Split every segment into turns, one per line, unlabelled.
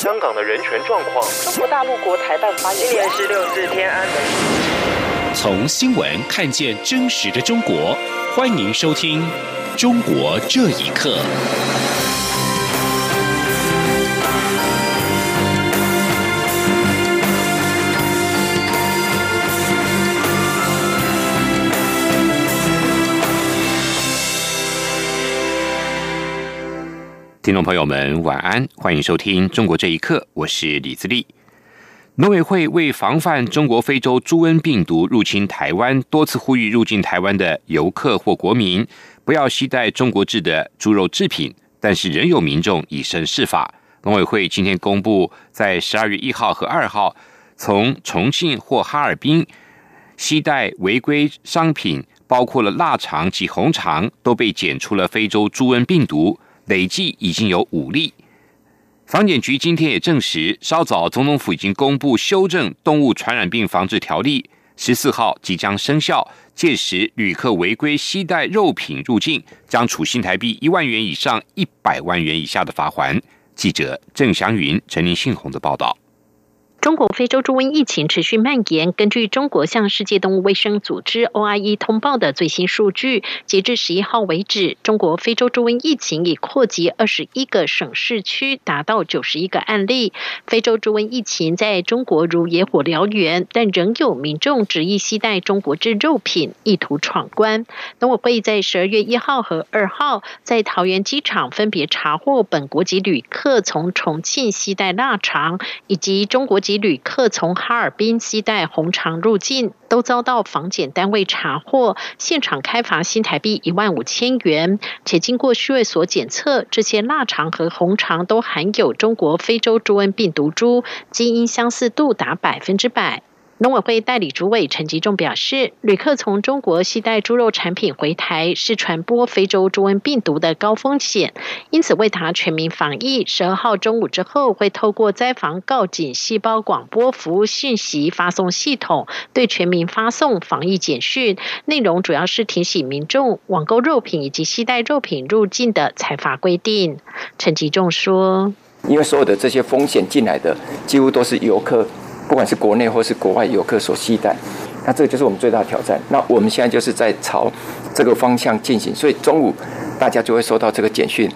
香港的人权状况。
中国大陆国台办发言
今年十六字天安门。
从新闻看见真实的中国，欢迎收听《中国这一刻》。听众朋友们，晚安，欢迎收听《中国这一刻》，我是李自立。农委会为防范中国非洲猪瘟病毒入侵台湾，多次呼吁入境台湾的游客或国民不要携带中国制的猪肉制品，但是仍有民众以身试法。农委会今天公布，在十二月一号和二号，从重庆或哈尔滨携带违规商品，包括了腊肠及红肠，都被检出了非洲猪瘟病毒。累计已经有五例。房检局今天也证实，稍早总统府已经公布修正动物传染病防治条例，十四号即将生效。届时，旅客违规携带肉品入境，将处新台币一万元以上一百万元以下的罚款。记者郑祥云、陈林信宏的报道。
中国非洲猪瘟疫情持续蔓延。根据中国向世界动物卫生组织 OIE 通报的最新数据，截至十一号为止，中国非洲猪瘟疫情已扩及二十一个省市区，达到九十一个案例。非洲猪瘟疫情在中国如野火燎原，但仍有民众执意携带中国制肉品，意图闯关。农委会在十二月一号和二号在桃园机场分别查获本国籍旅客从重庆携带腊肠，以及中国籍。及旅客从哈尔滨西带红肠入境，都遭到防检单位查获，现场开罚新台币一万五千元。且经过区卫所检测，这些腊肠和红肠都含有中国非洲猪瘟病毒株，基因相似度达百分之百。农委会代理主委陈吉仲表示，旅客从中国携带猪肉产品回台是传播非洲猪瘟病毒的高风险，因此为达全民防疫，十二号中午之后会透过灾防告警细胞广播服务讯息发送系统，对全民发送防疫简讯，内容主要是提醒民众网购肉品以及携带肉品入境的采罚规定。陈吉仲说：“
因为所有的这些风险进来的，几乎都是游客。”不管是国内或是国外游客所期待，那这个就是我们最大的挑战。那我们现在就是在朝这个方向进行，所以中午大家就会收到这个简讯。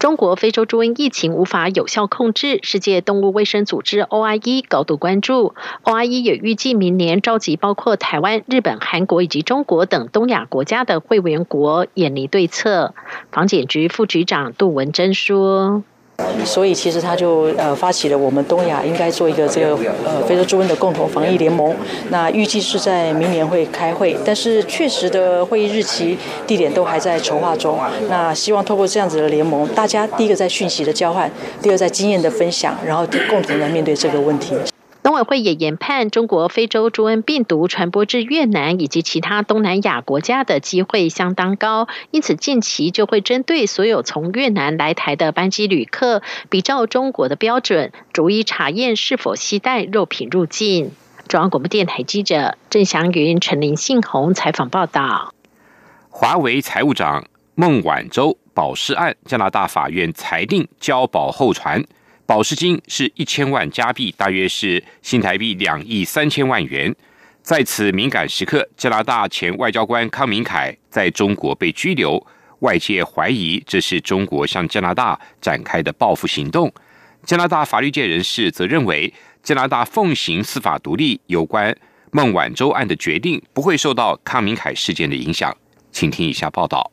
中国非洲猪瘟疫情无法有效控制，世界动物卫生组织 OIE 高度关注。OIE 也预计明年召集包括台湾、日本、韩国以及中国等东亚国家的会员国，研拟对策。防检局副局长杜文珍说。
所以其实他就呃发起了我们东亚应该做一个这个呃非洲猪瘟的共同防疫联盟。那预计是在明年会开会，但是确实的会议日期、地点都还在筹划中。那希望透过这样子的联盟，大家第一个在讯息的交换，第二在经验的分享，然后共同来面对这个问题。
农委会也研判，中国非洲猪瘟病毒传播至越南以及其他东南亚国家的机会相当高，因此近期就会针对所有从越南来台的班机旅客，比照中国的标准，逐一查验是否携带肉品入境。中央广播电台记者郑祥云、陈林信宏采访报道。
华为财务长孟晚舟保释案，加拿大法院裁定交保候传。保释金是一千万加币，大约是新台币两亿三千万元。在此敏感时刻，加拿大前外交官康明凯在中国被拘留，外界怀疑这是中国向加拿大展开的报复行动。加拿大法律界人士则认为，加拿大奉行司法独立，有关孟晚舟案的决定不会受到康明凯事件的影响。请听以下报道。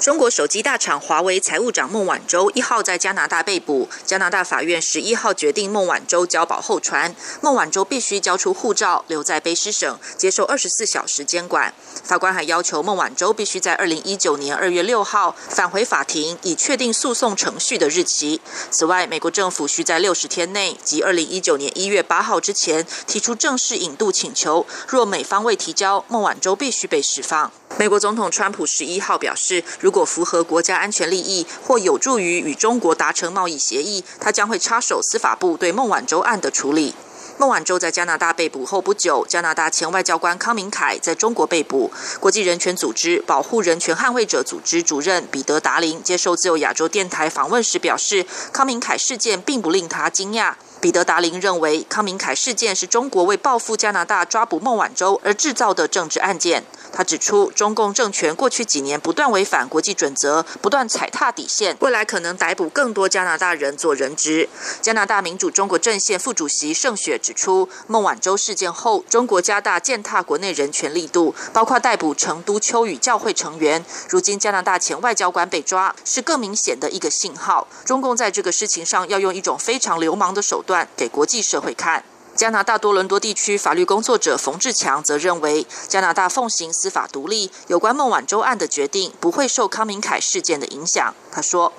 中国手机大厂华为财务长孟晚舟一号在加拿大被捕，加拿大法院十一号决定孟晚舟交保候传，孟晚舟必须交出护照，留在卑诗省接受二十四小时监管。法官还要求孟晚舟必须在二零一九年二月六号返回法庭，以确定诉讼程序的日期。此外，美国政府需在六十天内即二零一九年一月八号之前提出正式引渡请求，若美方未提交，孟晚舟必须被释放。美国总统川普十一号表示，如如果符合国家安全利益或有助于与中国达成贸易协议，他将会插手司法部对孟晚舟案的处理。孟晚舟在加拿大被捕后不久，加拿大前外交官康明凯在中国被捕。国际人权组织保护人权捍卫者组织主任彼得达林接受自由亚洲电台访问时表示，康明凯事件并不令他惊讶。彼得达林认为，康明凯事件是中国为报复加拿大抓捕孟晚舟而制造的政治案件。他指出，中共政权过去几年不断违反国际准则，不断踩踏底线，未来可能逮捕更多加拿大人做人质。加拿大民主中国阵线副主席盛雪指出，孟晚舟事件后，中国加大践踏国内人权力度，包括逮捕成都秋雨教会成员。如今加拿大前外交官被抓，是更明显的一个信号。中共在这个事情上要用一种非常流氓的手段。给国际社会看。加拿大多伦多地区法律工作者冯志强则认为，加拿大奉行司法独立，有关孟晚舟案的决定不会受康明凯事件的影响。他说：“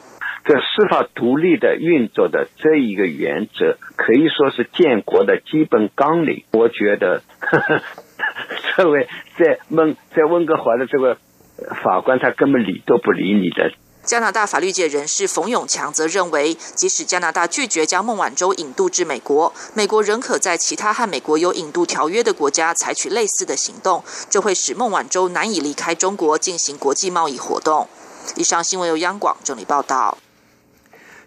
这司法独立的运作的这一个原则，可以说是建国的基本纲领。我觉得，这位在温在温哥华的这个法官，他根本理都不理你的。”
加拿大法律界人士冯永强则认为，即使加拿大拒绝将孟晚舟引渡至美国，美国仍可在其他和美国有引渡条约的国家采取类似的行动，这会使孟晚舟难以离开中国进行国际贸易活动。以上新闻由央广整理报道。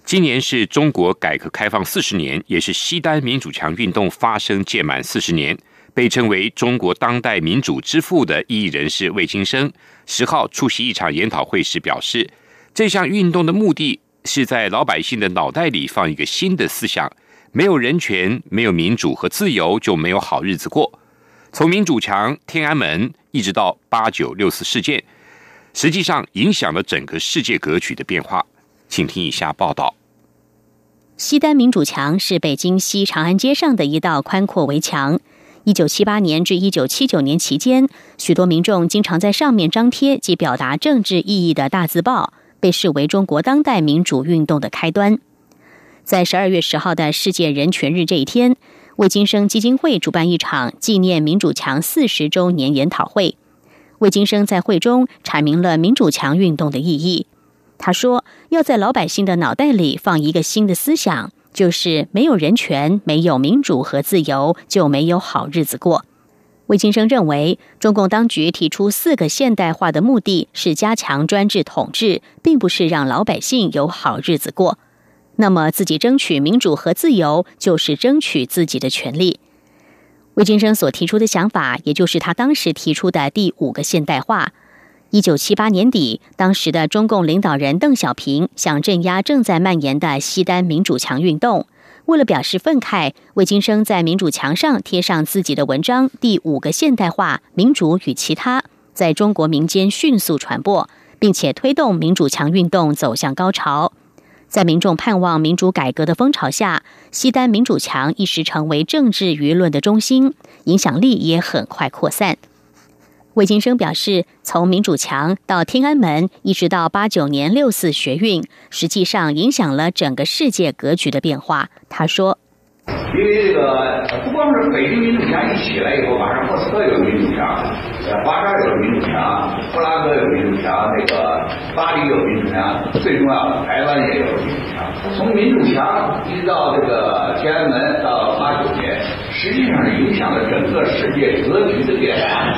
今年是中国改革开放四十年，也是西单民主墙运动发生届满四十年。被称为中国当代民主之父的异议人士魏金生十号出席一场研讨会时表示。这项运动的目的是在老百姓的脑袋里放一个新的思想：没有人权、没有民主和自由，就没有好日子过。从民主墙、天安门一直到八九六四事件，实际上影响了整个世界格局的变化。请听以下报道：
西单民主墙是北京西长安街上的一道宽阔围墙。一九七八年至一九七九年期间，许多民众经常在上面张贴及表达政治意义的大字报。被视为中国当代民主运动的开端。在十二月十号的世界人权日这一天，魏金生基金会主办一场纪念民主墙四十周年研讨会。魏金生在会中阐明了民主墙运动的意义。他说：“要在老百姓的脑袋里放一个新的思想，就是没有人权、没有民主和自由，就没有好日子过。”魏金生认为，中共当局提出四个现代化的目的是加强专制统治，并不是让老百姓有好日子过。那么，自己争取民主和自由，就是争取自己的权利。魏金生所提出的想法，也就是他当时提出的第五个现代化。一九七八年底，当时的中共领导人邓小平想镇压正在蔓延的西单民主墙运动。为了表示愤慨，魏金生在民主墙上贴上自己的文章《第五个现代化：民主与其他》，在中国民间迅速传播，并且推动民主墙运动走向高潮。在民众盼望民主改革的风潮下，西单民主墙一时成为政治舆论的中心，影响力也很快扩散。魏金生表示，从民主墙到天安门，一直到八九年六四学运，实际上影响了整个世界格局的变化。他说：“
因为这个不光是北京民主墙一起来以后，马上莫斯科有民主墙，呃，华沙有民主墙，布拉格有民主墙，那个巴黎有民主墙，最重要的，台湾也有民主墙。从民主墙一直到这个天安门，到八九年，实际上是影响了整个世界格局的变化。”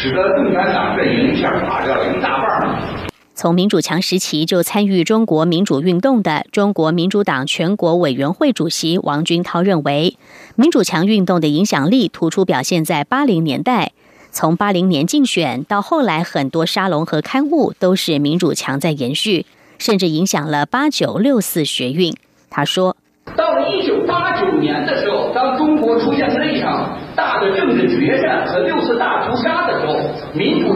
使得共产党阵营一下垮掉了一大半。
从民主墙时期就参与中国民主运动的中国民主党全国委员会主席王军涛认为，民主墙运动的影响力突出表现在八零年代。从八零年竞选到后来，很多沙龙和刊物都是民主墙在延续，甚至影响了八九六四学运。他说。
到了一九八九年的时候，当中国出现了一场大的政治决战和六四大屠杀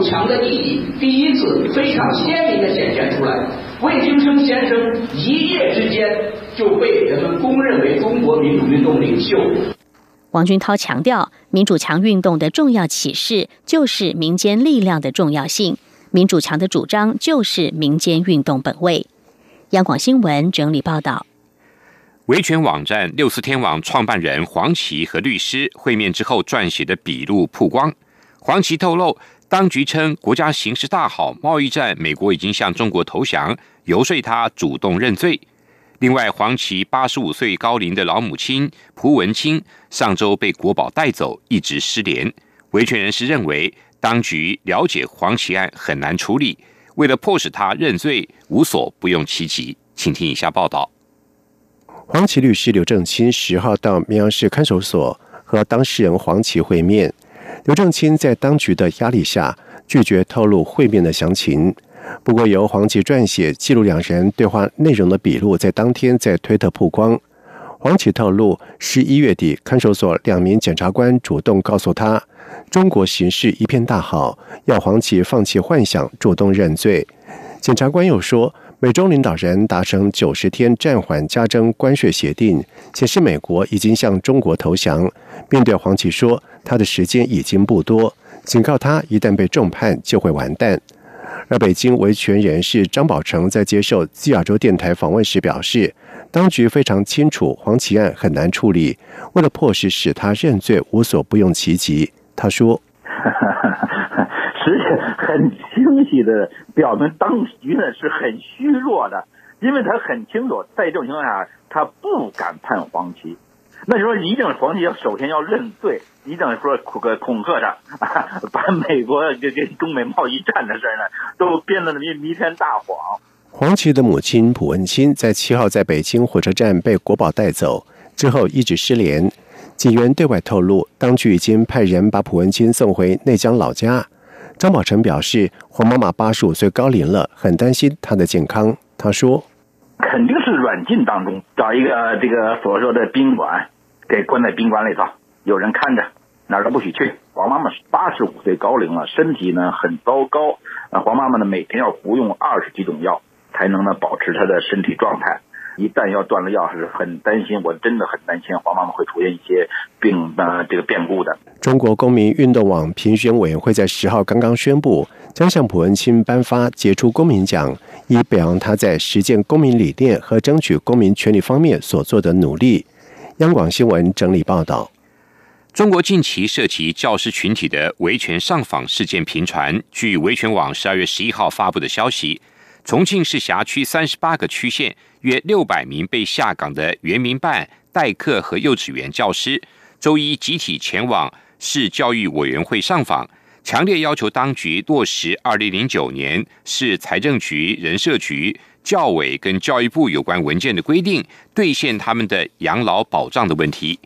的时候，民主墙的意义第一次非常鲜明的显现出来。魏京生先生一夜之间就被人们公认为中国民主运动领袖。
王军涛强调，民主强运动的重要启示就是民间力量的重要性。民主强的主张就是民间运动本位。央广新闻整理报道。
维权网站六四天网创办人黄奇和律师会面之后撰写的笔录曝光。黄奇透露，当局称国家形势大好，贸易战美国已经向中国投降，游说他主动认罪。另外，黄旗八十五岁高龄的老母亲蒲文清上周被国宝带走，一直失联。维权人士认为，当局了解黄旗案很难处理，为了迫使他认罪，无所不用其极。请听以下报道。
黄旗律师刘正清十号到绵阳市看守所和当事人黄琦会面。刘正清在当局的压力下拒绝透露会面的详情。不过，由黄旗撰写记录两人对话内容的笔录在当天在推特曝光。黄旗透露，十一月底看守所两名检察官主动告诉他，中国形势一片大好，要黄旗放弃幻想，主动认罪。检察官又说。美中领导人达成九十天暂缓加征关税协定，显示美国已经向中国投降，并对黄奇说他的时间已经不多，警告他一旦被重判就会完蛋。而北京维权人士张宝成在接受自亚洲电台访问时表示，当局非常清楚黄奇案很难处理，为了迫使使他认罪，无所不用其极。他说。
实际很清晰的表明，当局呢是很虚弱的，因为他很清楚，在这种情况下，他不敢判黄旗。那就说，一定黄旗要首先要认罪，一定说恐恐吓他，把美国这这中美贸易战的事呢，都编得弥弥天大谎。
黄旗的母亲蒲文清在七号在北京火车站被国宝带走之后，一直失联。警员对外透露，当局已经派人把蒲文清送回内江老家。张宝成表示，黄妈妈八十五岁高龄了，很担心她的健康。他说：“
肯定是软禁当中，找一个这个所说的宾馆，给关在宾馆里头，有人看着，哪儿都不许去。黄妈妈八十五岁高龄了，身体呢很糟糕。啊，黄妈妈呢每天要服用二十几种药，才能呢保持她的身体状态。”一旦要断了药，是很担心，我真的很担心黄妈妈会出现一些病的这个变故的。
中国公民运动网评选委员会在十号刚刚宣布，将向朴文清颁发杰出公民奖，以表扬他在实践公民理念和争取公民权利方面所做的努力。央广新闻整理报道：
中国近期涉及教师群体的维权上访事件频传。据维权网十二月十一号发布的消息。重庆市辖区三十八个区县约六百名被下岗的原民办代课和幼稚园教师，周一集体前往市教育委员会上访，强烈要求当局落实二零零九年市财政局、人社局、教委跟教育部有关文件的规定，兑现他们的养老保障的问题。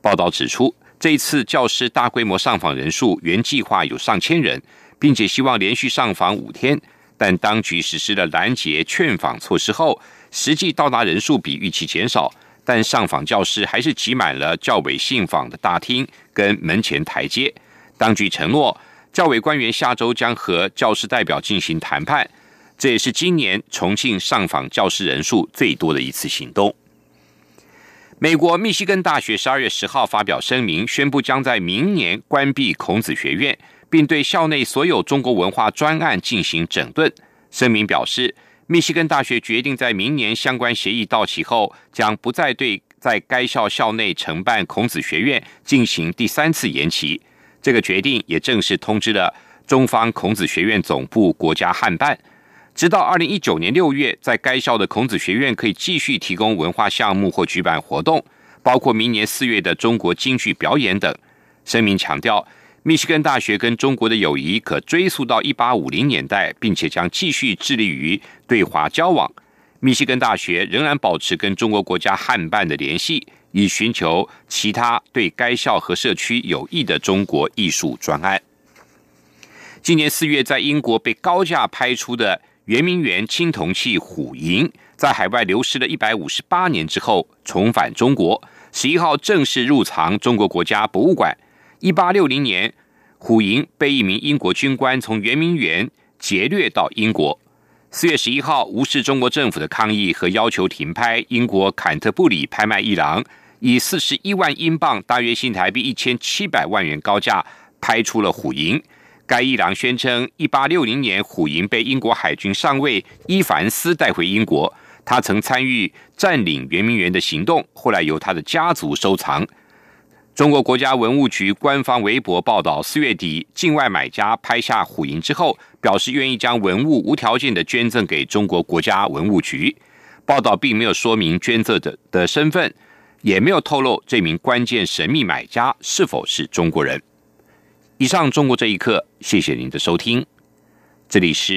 报道指出，这一次教师大规模上访人数原计划有上千人，并且希望连续上访五天。但当局实施了拦截劝访措施后，实际到达人数比预期减少，但上访教师还是挤满了教委信访的大厅跟门前台阶。当局承诺，教委官员下周将和教师代表进行谈判。这也是今年重庆上访教师人数最多的一次行动。美国密西根大学十二月十号发表声明，宣布将在明年关闭孔子学院。并对校内所有中国文化专案进行整顿。声明表示，密西根大学决定在明年相关协议到期后，将不再对在该校校内承办孔子学院进行第三次延期。这个决定也正式通知了中方孔子学院总部国家汉办，直到二零一九年六月，在该校的孔子学院可以继续提供文化项目或举办活动，包括明年四月的中国京剧表演等。声明强调。密西根大学跟中国的友谊可追溯到一八五零年代，并且将继续致力于对华交往。密西根大学仍然保持跟中国国家汉办的联系，以寻求其他对该校和社区有益的中国艺术专案。今年四月，在英国被高价拍出的圆明园青铜器虎银，在海外流失了一百五十八年之后重返中国，十一号正式入藏中国国家博物馆。一八六零年，虎银被一名英国军官从圆明园劫掠到英国。四月十一号，无视中国政府的抗议和要求停拍，英国坎特布里拍卖一廊以四十一万英镑（大约新台币一千七百万元）高价拍出了虎银。该伊朗宣称，一八六零年虎银被英国海军上尉伊凡斯带回英国，他曾参与占领圆明园的行动，后来由他的家族收藏。中国国家文物局官方微博报道，四月底，境外买家拍下虎银之后，表示愿意将文物无条件的捐赠给中国国家文物局。报道并没有说明捐赠者的身份，也没有透露这名关键神秘买家是否是中国人。以上中国这一刻，谢谢您的收听，这里是。